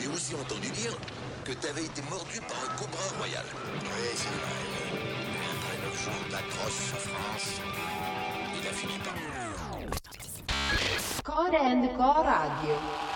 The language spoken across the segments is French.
J'ai aussi entendu dire que t'avais été mordu par un cobra royal. Oui, c'est vrai. Après neuf jours d'atroces souffrances, il a fini par mourir. Core and Co Radio.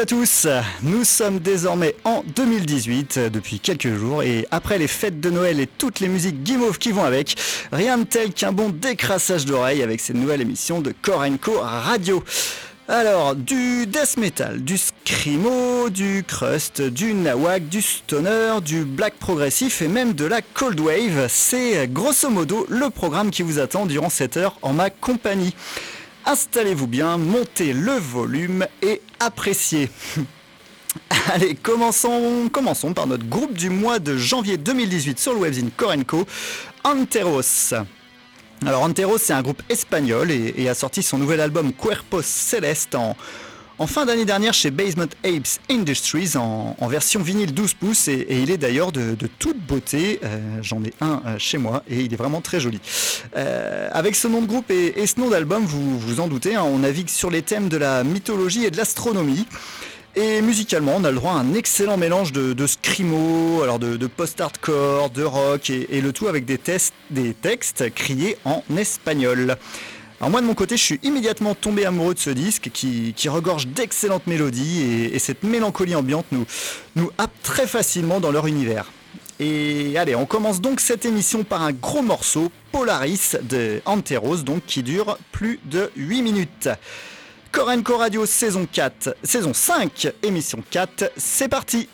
À tous, nous sommes désormais en 2018 euh, depuis quelques jours et après les fêtes de Noël et toutes les musiques guimauves qui vont avec, rien de tel qu'un bon décrassage d'oreilles avec cette nouvelle émission de Core Co Radio. Alors, du death metal, du screamo, du crust, du nawak, du stoner, du black progressif et même de la cold wave, c'est grosso modo le programme qui vous attend durant cette heure en ma compagnie. Installez-vous bien, montez le volume et appréciez. Allez, commençons, commençons par notre groupe du mois de janvier 2018 sur le webzine Corenco, Anteros. Alors Anteros, c'est un groupe espagnol et, et a sorti son nouvel album Cuerpos Celeste en, en fin d'année dernière chez Basement Apes Industries en, version vinyle 12 pouces et, il est d'ailleurs de, toute beauté. Euh, J'en ai un euh, chez moi et il est vraiment très joli. Euh, avec ce nom de groupe et, ce nom d'album, vous vous en doutez, hein, on navigue sur les thèmes de la mythologie et de l'astronomie. Et musicalement, on a le droit à un excellent mélange de, screamo, alors de, post-hardcore, de rock, et, et le tout avec des, tests, des textes criés en espagnol. Alors moi de mon côté, je suis immédiatement tombé amoureux de ce disque qui, regorge d'excellentes mélodies et, et cette mélancolie ambiante nous, nous happe très facilement dans leur univers. Et allez, on commence donc cette émission par un gros morceau, Polaris de Anteros, donc qui dure plus de 8 minutes. Corenco Radio saison 4, saison 5, émission 4, c'est parti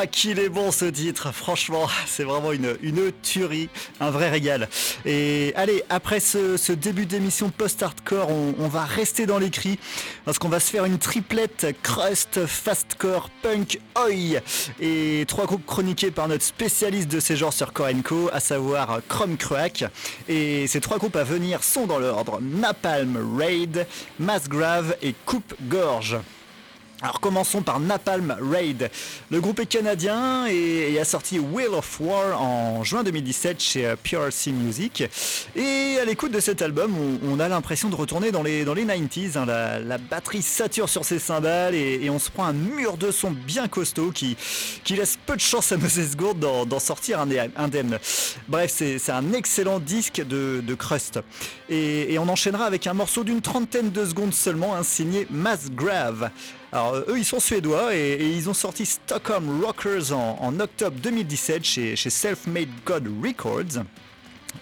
Ah, qu'il est bon ce titre, franchement, c'est vraiment une, une tuerie, un vrai régal. Et allez, après ce, ce début d'émission post-hardcore, on, va rester dans les cris, parce qu'on va se faire une triplette crust, fastcore, punk, oi, et trois groupes chroniqués par notre spécialiste de ces genres sur Korenko, à savoir Chrome Crack. Et ces trois groupes à venir sont dans l'ordre Napalm Raid, Mass Grave et Coupe Gorge. Alors commençons par Napalm Raid. Le groupe est canadien et, a sorti Wheel of War en juin 2017 chez euh, PRC Music. Et à l'écoute de cet album, on, a l'impression de retourner dans les, dans les 90s. hein. La, batterie sature sur ses cymbales et, on se prend un mur de son bien costaud qui, qui laisse peu de chance à Moses Gould d'en sortir indemne. Bref, c'est un excellent disque de, de crust. Et, et on enchaînera avec un morceau d'une trentaine de secondes seulement, hein, signé Mass Grave. Alors euh, eux ils sont suédois et, ils ont sorti Stockholm Rockers en, octobre 2017 chez, chez Self-Made God Records.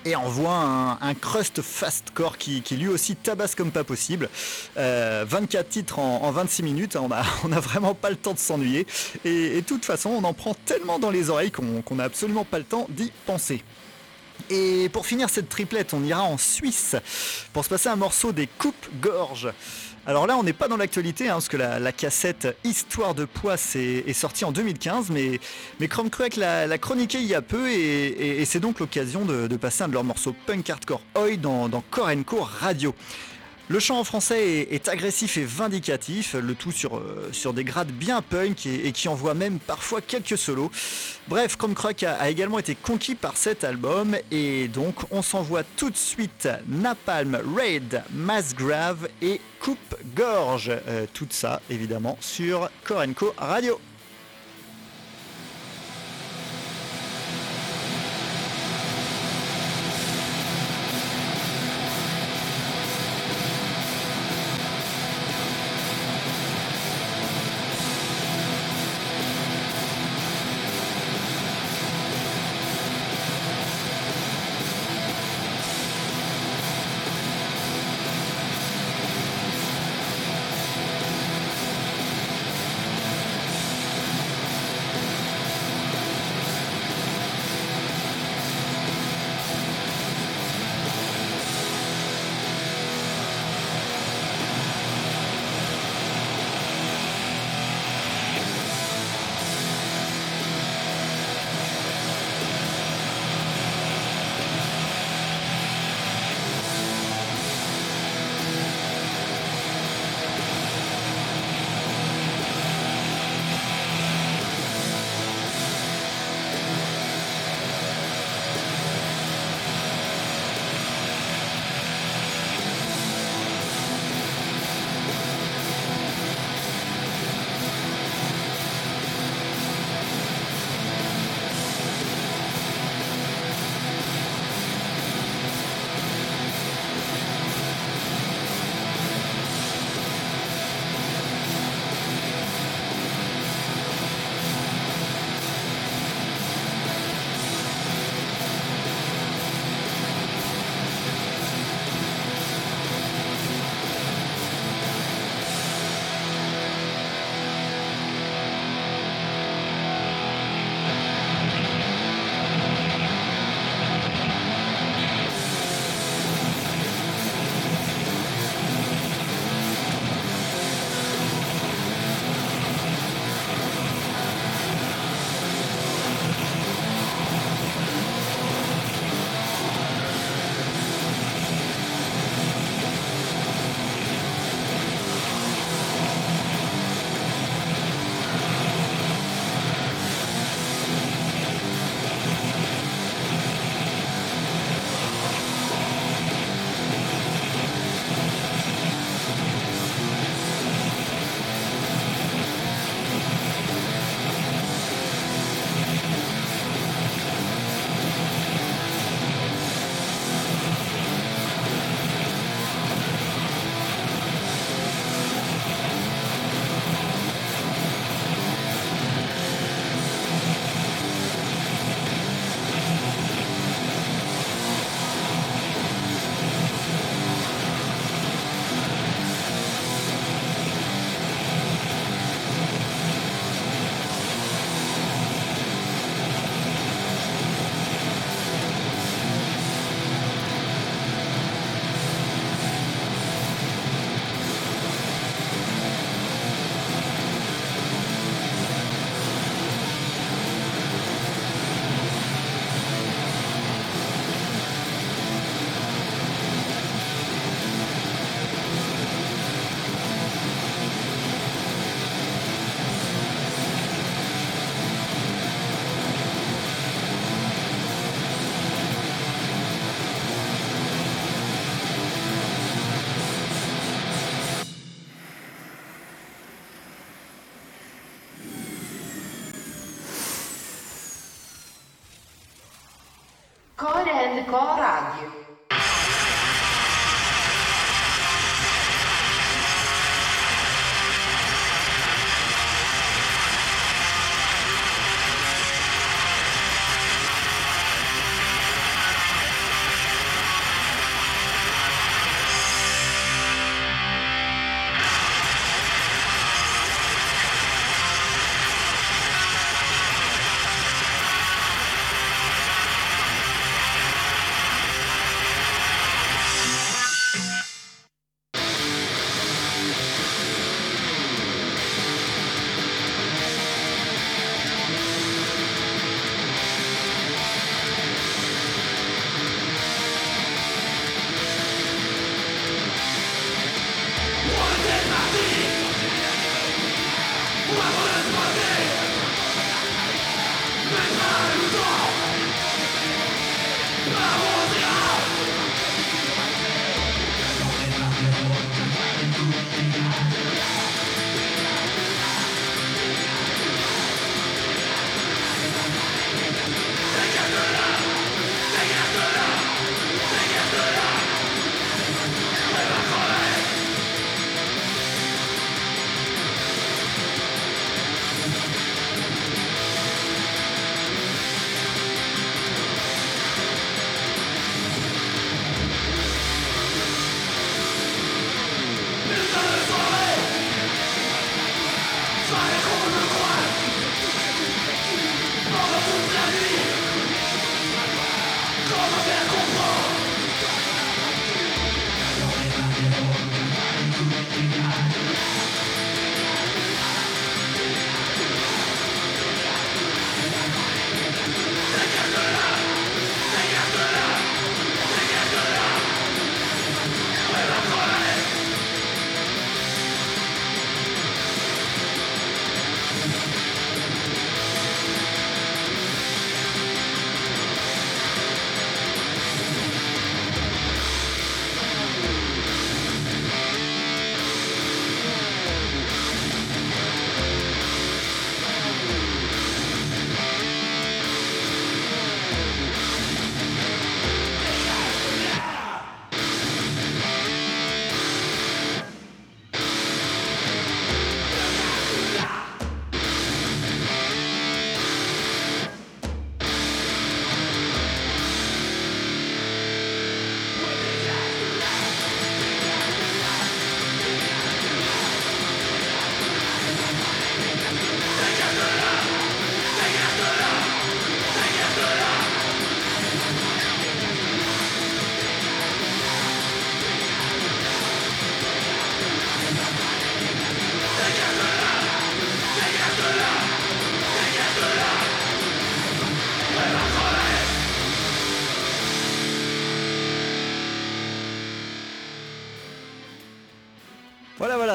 Et on voit un, un crust fastcore qui, qui lui aussi tabasse comme pas possible. Euh, 24 titres en, en 26 minutes, on a, on a vraiment pas le temps de s'ennuyer. Et, de toute façon, on en prend tellement dans les oreilles qu'on qu'on a absolument pas le temps d'y penser. Et pour finir cette triplette, on ira en Suisse pour se passer un morceau des coupes-gorges. Alors là, on n'est pas dans l'actualité, hein, parce que la, cassette Histoire de poisse est, sortie en 2015, mais, mais Chrome Crack l'a l'a chroniqué il y a peu, et, c'est donc l'occasion de, passer un de leurs morceaux punk hardcore oi dans, dans Korenko Radio. Le chant en français est, agressif et vindicatif, le tout sur, euh, des grades bien punk et, qui envoie même parfois quelques solos. Bref, Chrome a également été conquis par cet album et donc on s'envoie tout de suite Napalm, Raid, Mass Grave et Coupe Gorge. Euh, tout ça évidemment sur Korenko Radio.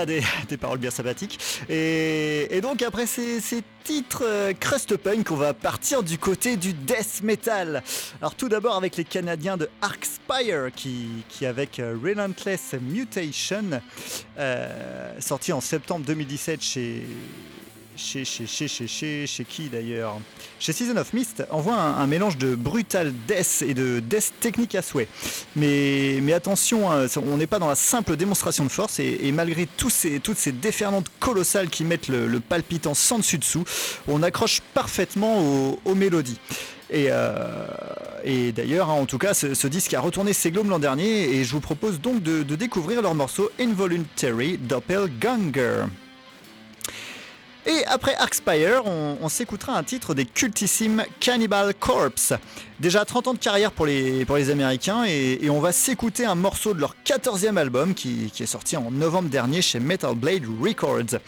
Des, paroles bien sympathiques. Et, donc après ces, ces titres euh, crust punk, on va partir du côté du death metal. Alors tout d'abord avec les Canadiens de Arcspire qui, qui avec euh, Relentless Mutation, euh, sorti en septembre 2017 chez... Chez, chez, chez, chez, chez, qui d'ailleurs Chez Season of Mist, envoie un, un mélange de brutal death et de death technique à souhait. Mais, mais attention, hein, on n'est pas dans la simple démonstration de force et, malgré tous ces, toutes ces déferlantes colossales qui mettent le, palpitant sans dessus dessous, on accroche parfaitement aux, mélodies. Et, euh, et d'ailleurs, hein, en tout cas, ce, ce disque a retourné ses globes l'an dernier et je vous propose donc de, de découvrir leur morceau Involuntary Doppelganger. Et après Arcspire, on, on s'écoutera un titre des cultissimes Cannibal Corpse. Déjà 30 ans de carrière pour les, pour les Américains et, on va s'écouter un morceau de leur 14e album qui, qui est sorti en novembre dernier chez Metal Blade Records.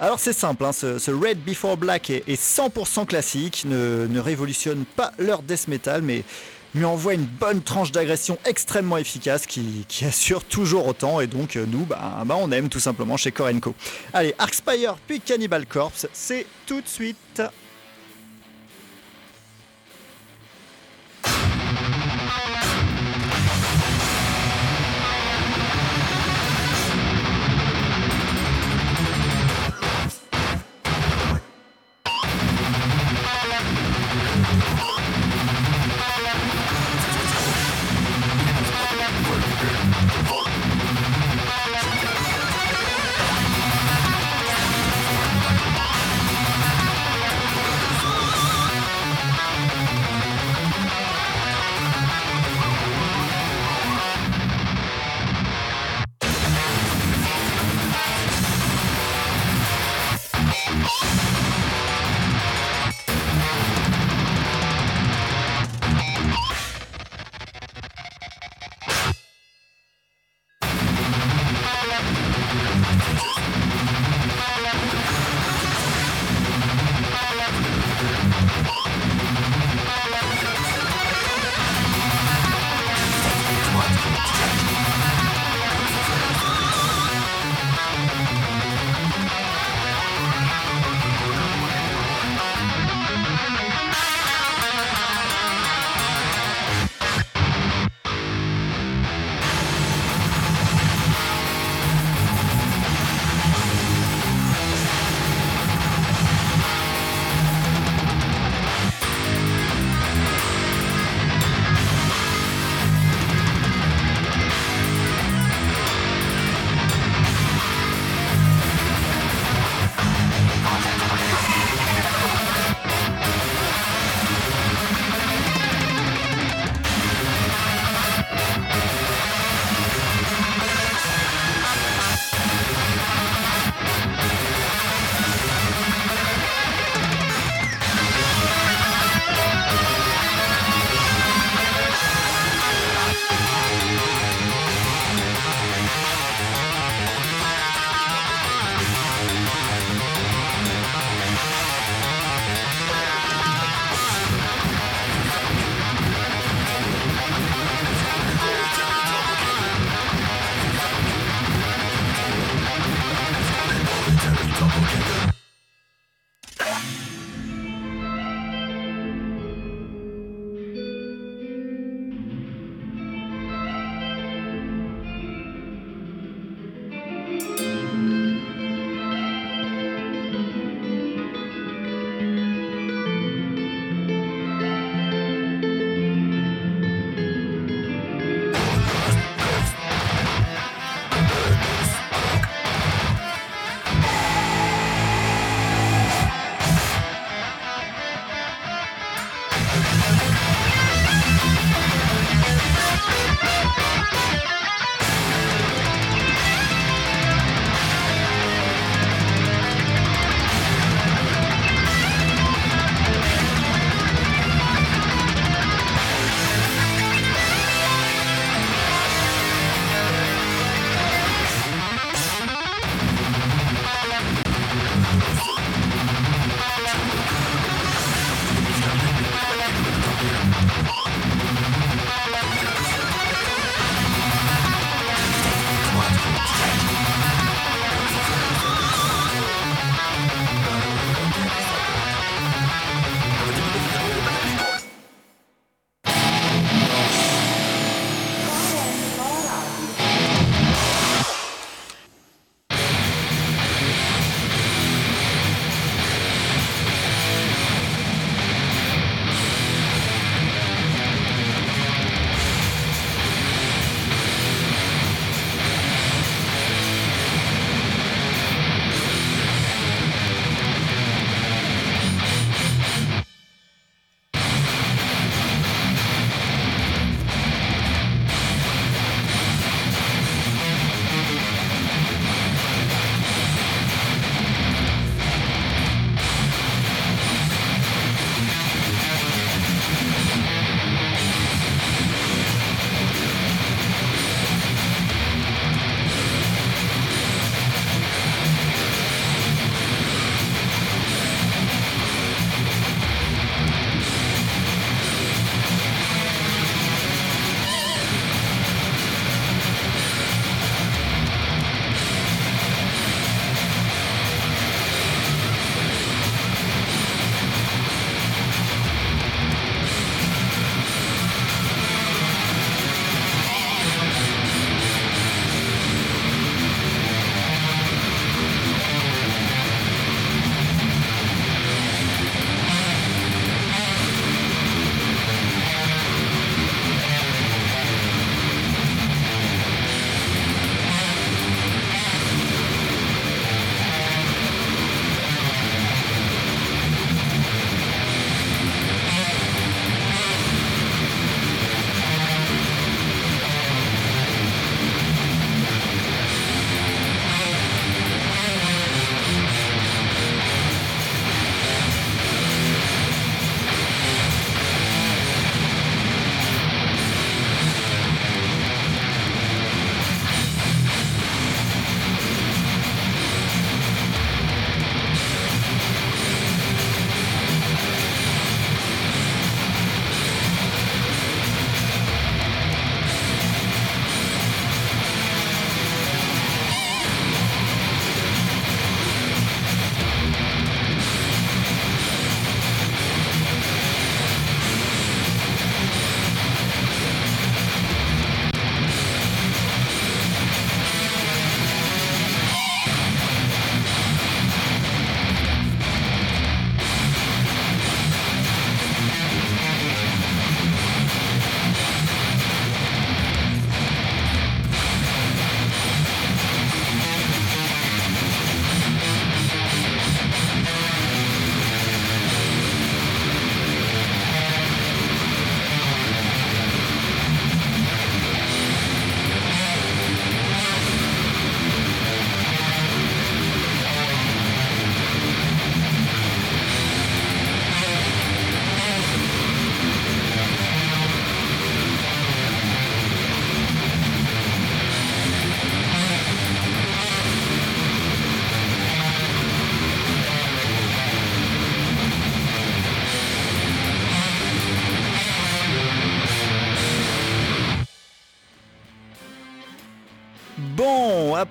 Alors c'est simple, hein, ce, Red Before Black est, est 100% classique, ne, ne révolutionne pas leur death metal, mais lui envoie une bonne tranche d'agression extrêmement efficace qui, assure toujours autant et donc euh, nous bah, bah, on aime tout simplement chez Korenko. Allez, Arcspire puis Cannibal Corpse, c'est tout de suite.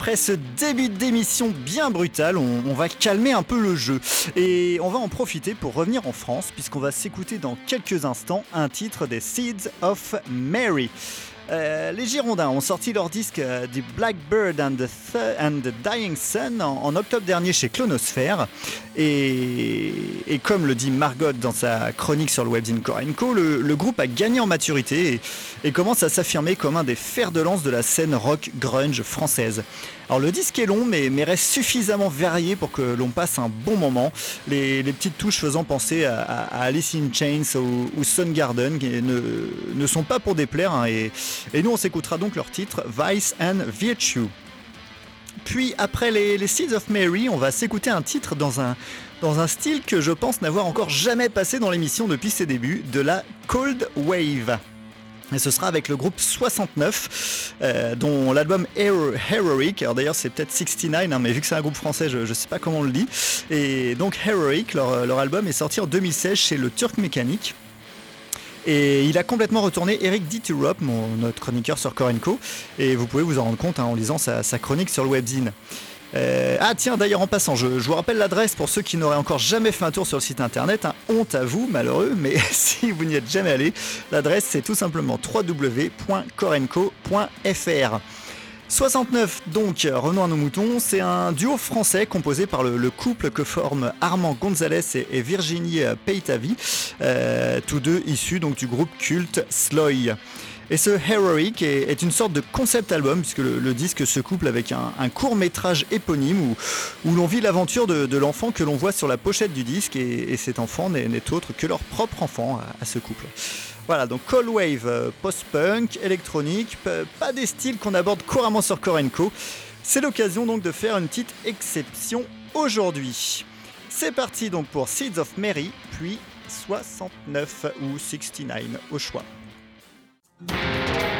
Après ce début d'émission bien brutal, on, va calmer un peu le jeu. Et on va en profiter pour revenir en France, puisqu'on va s'écouter dans quelques instants un titre des Seeds of Mary. Euh, les Girondins ont sorti leur disque euh, The Blackbird and the, Dying Sun en, octobre dernier chez Clonosphère. Et, et comme le dit Margot dans sa chronique sur le webzine Korenko, le, le groupe a gagné en maturité et, et commence à s'affirmer comme un des fers de lance de la scène rock grunge française. Alors le disque est long mais, reste suffisamment varié pour que l'on passe un bon moment. Les, petites touches faisant penser à, Alice in Chains ou, ou Soundgarden qui ne, sont pas pour déplaire hein, et, nous on s'écoutera donc leur titre Vice and Virtue. Puis après les, Seeds of Mary, on va s'écouter un titre dans un style que je pense n'avoir encore jamais passé dans l'émission depuis ses débuts, de la Cold Wave. Et ce sera avec le groupe 69, euh, dont l'album Hero- Heroic, alors d'ailleurs c'est peut-être 69, hein, mais vu que c'est un groupe français, je ne sais pas comment on le dit. Et donc Heroic, leur, leur album est sorti en 2016 chez le Turc Mécanique. Et il a complètement retourné Eric Diturop, mon, notre chroniqueur sur Korenko. Et vous pouvez vous en rendre compte hein, en lisant sa, sa chronique sur le webzine. Euh, ah tiens d'ailleurs en passant, je, vous rappelle l'adresse pour ceux qui n'auraient encore jamais fait un tour sur le site internet. hein. honte à vous, malheureux, mais si vous n'y êtes jamais allé, l'adresse c'est tout simplement www.corenco.fr. 69 donc, revenons à nos moutons, c'est un duo français composé par le, le couple que forment Armand Gonzalez et, Virginie Peitavi, euh, tous deux issus donc du groupe culte Sloy. Et ce Heroic est, une sorte de concept album, puisque le, disque se couple avec un, court métrage éponyme où, l'on vit l'aventure de, l'enfant que l'on voit sur la pochette du disque, et, et cet enfant n'est autre que leur propre enfant à, ce couple. Voilà, donc Cold Wave, euh, post-punk, électronique, pas des styles qu'on aborde couramment sur Korenko. C'est l'occasion donc de faire une petite exception aujourd'hui. C'est parti donc pour Seeds of Mary, puis 69 ou 69 au choix. Música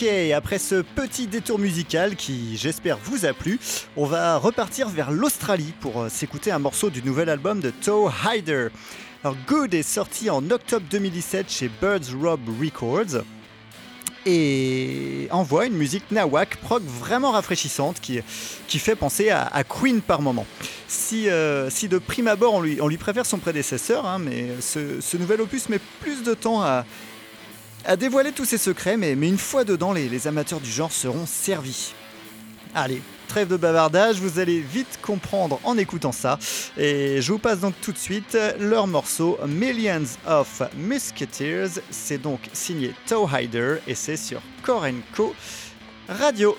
Ok, après ce petit détour musical qui, j'espère, vous a plu, on va repartir vers l'Australie pour euh, s'écouter un morceau du nouvel album de Toe Hider. Alors, Good est sorti en octobre 2017 chez Birds Rob Records et envoie une musique nawak prog vraiment rafraîchissante qui, qui fait penser à, Queen par moment. Si, euh, si de prime abord on lui, on lui préfère son prédécesseur, hein, mais ce nouvel opus met plus de temps à, à dévoiler tous ses secrets, mais, une fois dedans, les, les amateurs du genre seront servis. Allez, trêve de bavardage, vous allez vite comprendre en écoutant ça. Et je vous passe donc tout de suite leur morceau Millions of Musketeers. C'est donc signé Toe Hider et c'est sur Core Co Radio.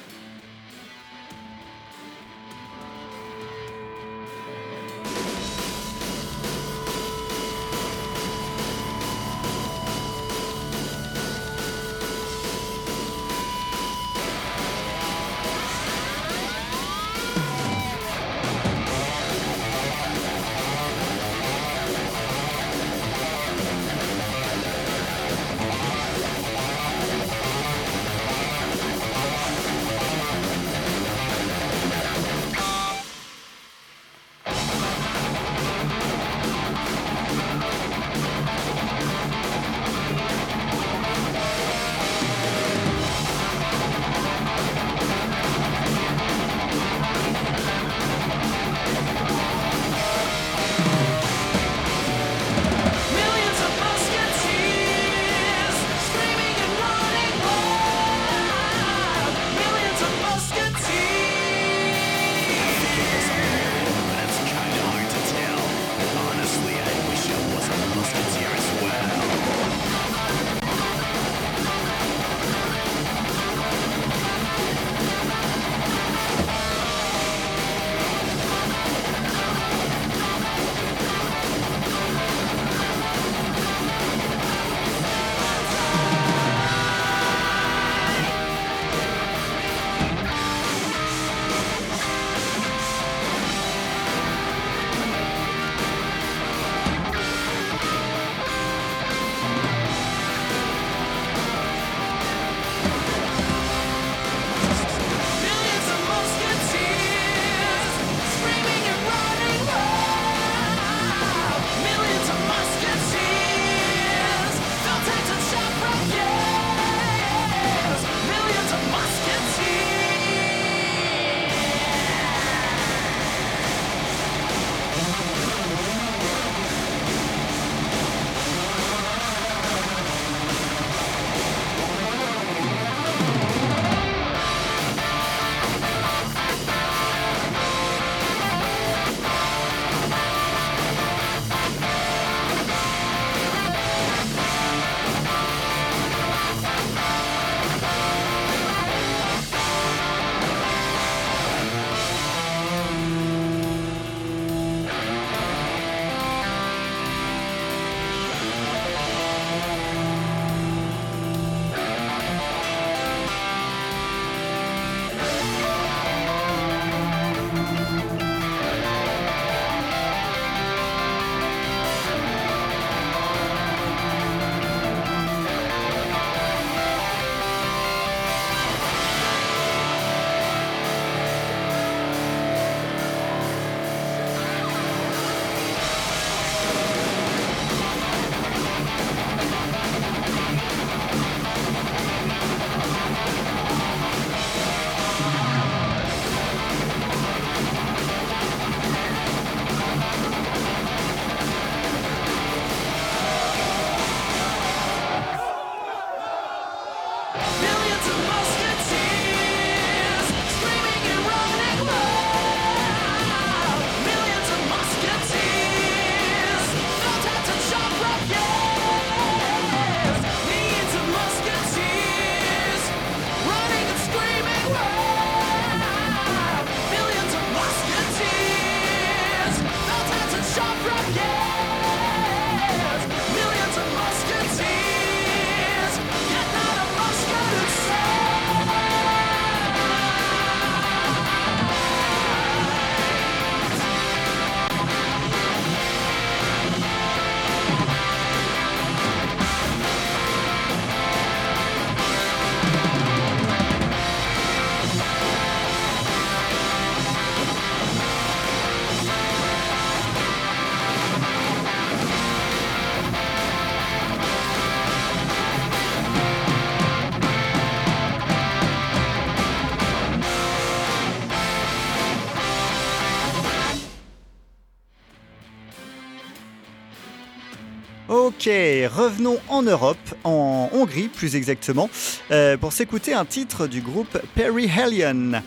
Ok, revenons en Europe, en Hongrie plus exactement, euh, pour s'écouter un titre du groupe Perry Hellion.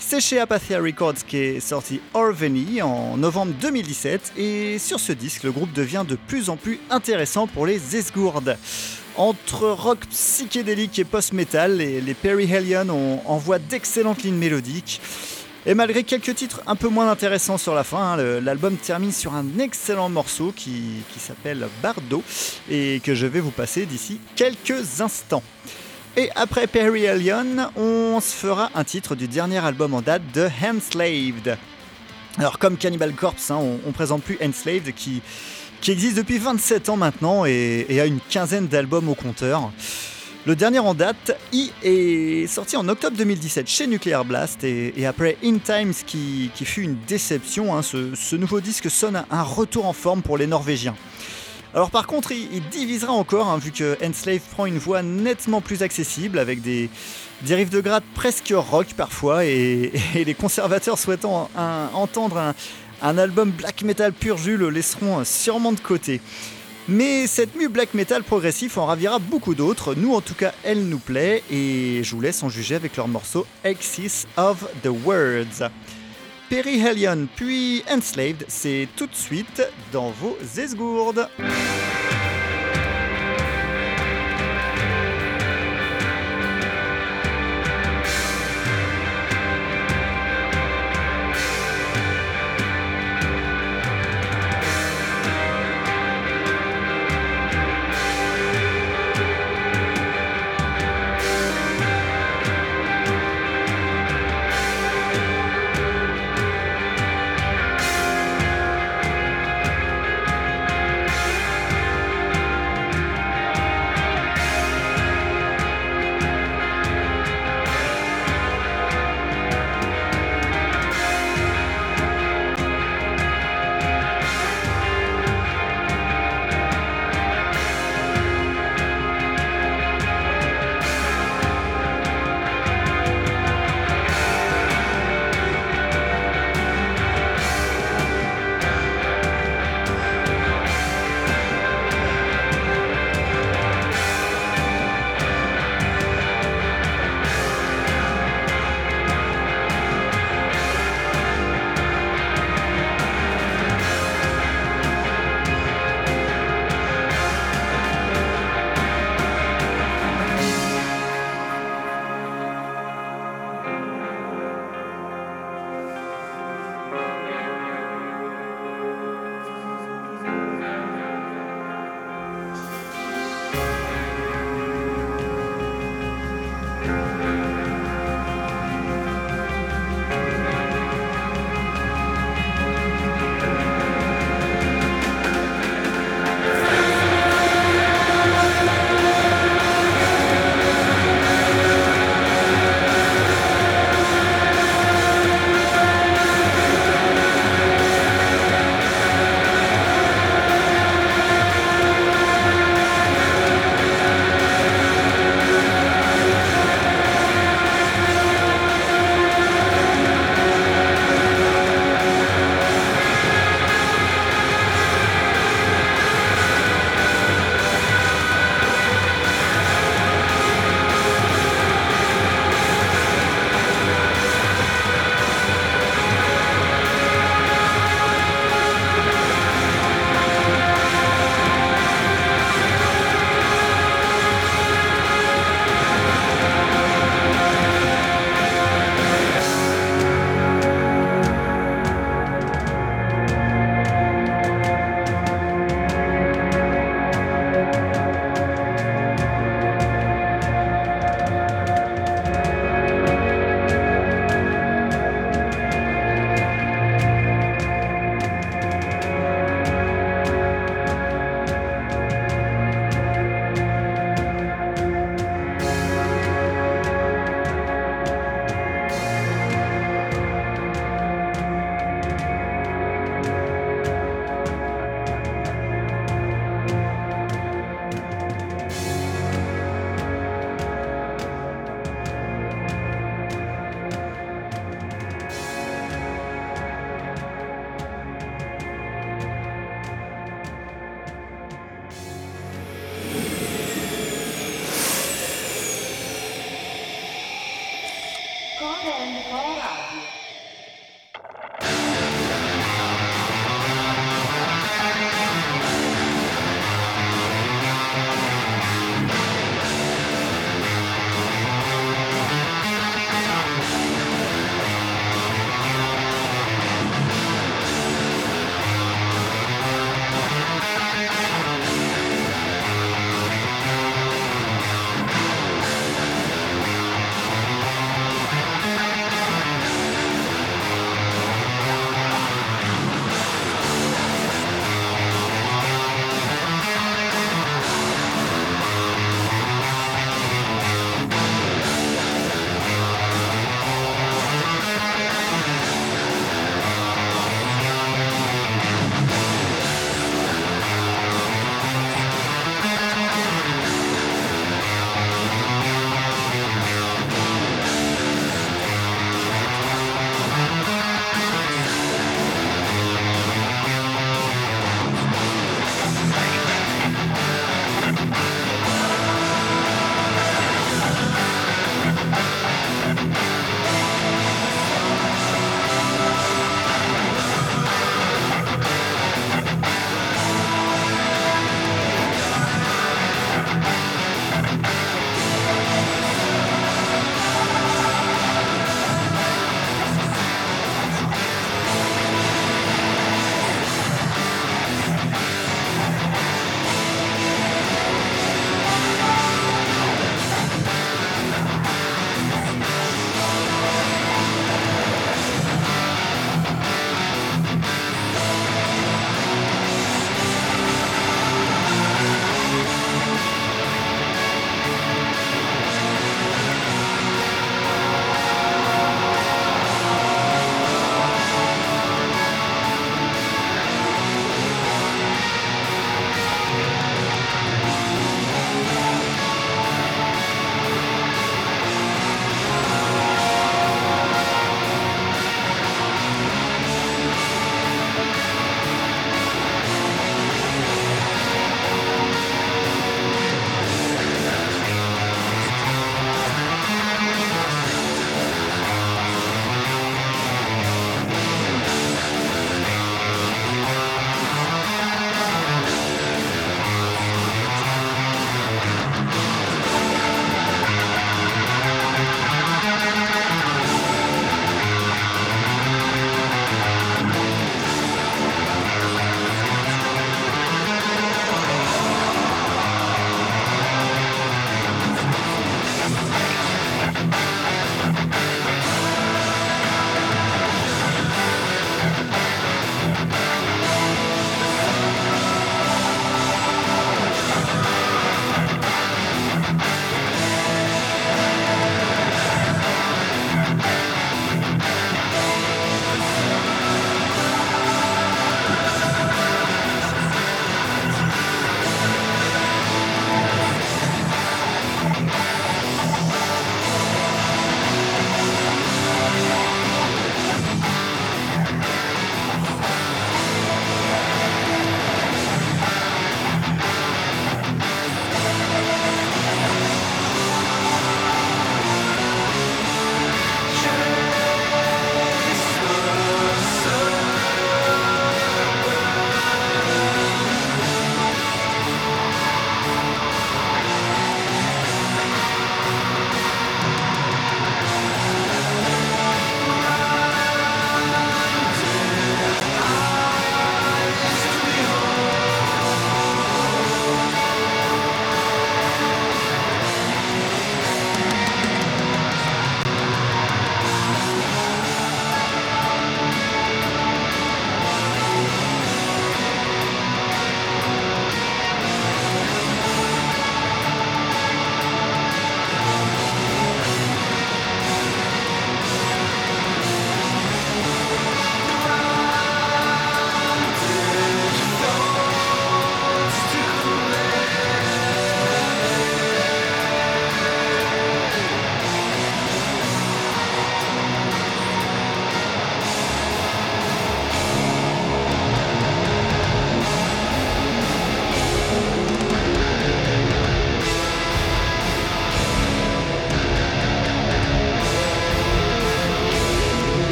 C'est chez Apathia Records qu'est sorti Orveny en novembre 2017 et sur ce disque le groupe devient de plus en plus intéressant pour les esgourdes. Entre rock psychédélique et post-metal, les, les Perry Hellion ont, envoient d'excellentes lignes mélodiques. Et malgré quelques titres un peu moins intéressants sur la fin, hein, l'album termine sur un excellent morceau qui, s'appelle Bardo et que je vais vous passer d'ici quelques instants. Et après Perry Hellion, on se fera un titre du dernier album en date de Enslaved. Alors comme Cannibal Corpse, hein, on, on présente plus Enslaved qui, existe depuis 27 ans maintenant et a une quinzaine d'albums au compteur. Le dernier en date, I, est sorti en octobre 2017 chez Nuclear Blast et, après In Times qui, fut une déception, hein, ce, nouveau disque sonne un- retour en forme pour les Norvégiens. Alors par contre, il, divisera encore, hein, vu que Enslave prend une voix nettement plus accessible, avec des, des riffs de gratte presque rock parfois, et, les conservateurs souhaitant entendre un, un album black metal pur jus le laisseront sûrement de côté. Mais cette mue black metal progressif en ravira beaucoup d'autres, nous en tout cas elle nous plaît, et je vous laisse en juger avec leur morceau Axis of the Words. Perry Hellion puis Enslaved, c'est tout de suite dans vos esgourdes.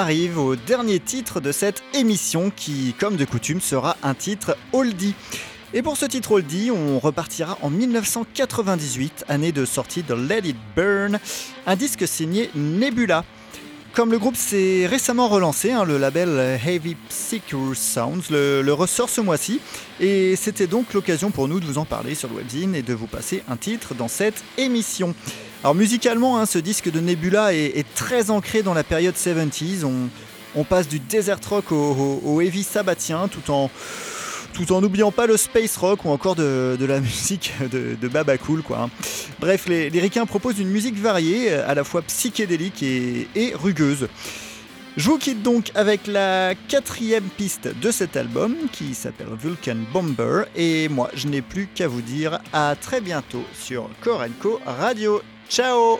Arrive au dernier titre de cette émission qui, comme de coutume, sera un titre oldie. Et pour ce titre oldie, on repartira en 1998, année de sortie de Let It Burn, un disque signé Nebula. Comme le groupe s'est récemment relancé, hein, le label Heavy Psycho Sounds le, le ressort ce mois-ci. Et c'était donc l'occasion pour nous de vous en parler sur le webzine et de vous passer un titre dans cette émission. Alors musicalement, hein, ce disque de Nebula est, très ancré dans la période 70s. On, passe du desert rock au, heavy sabbatien tout en, n'oubliant pas le space rock ou encore de, la musique de, de Baba Cool. Hein. Bref, les, les proposent une musique variée, à la fois psychédélique et, et rugueuse. Je vous quitte donc avec la quatrième piste de cet album qui s'appelle Vulcan Bomber et moi je n'ai plus qu'à vous dire à très bientôt sur Korenko Radio. Ciao.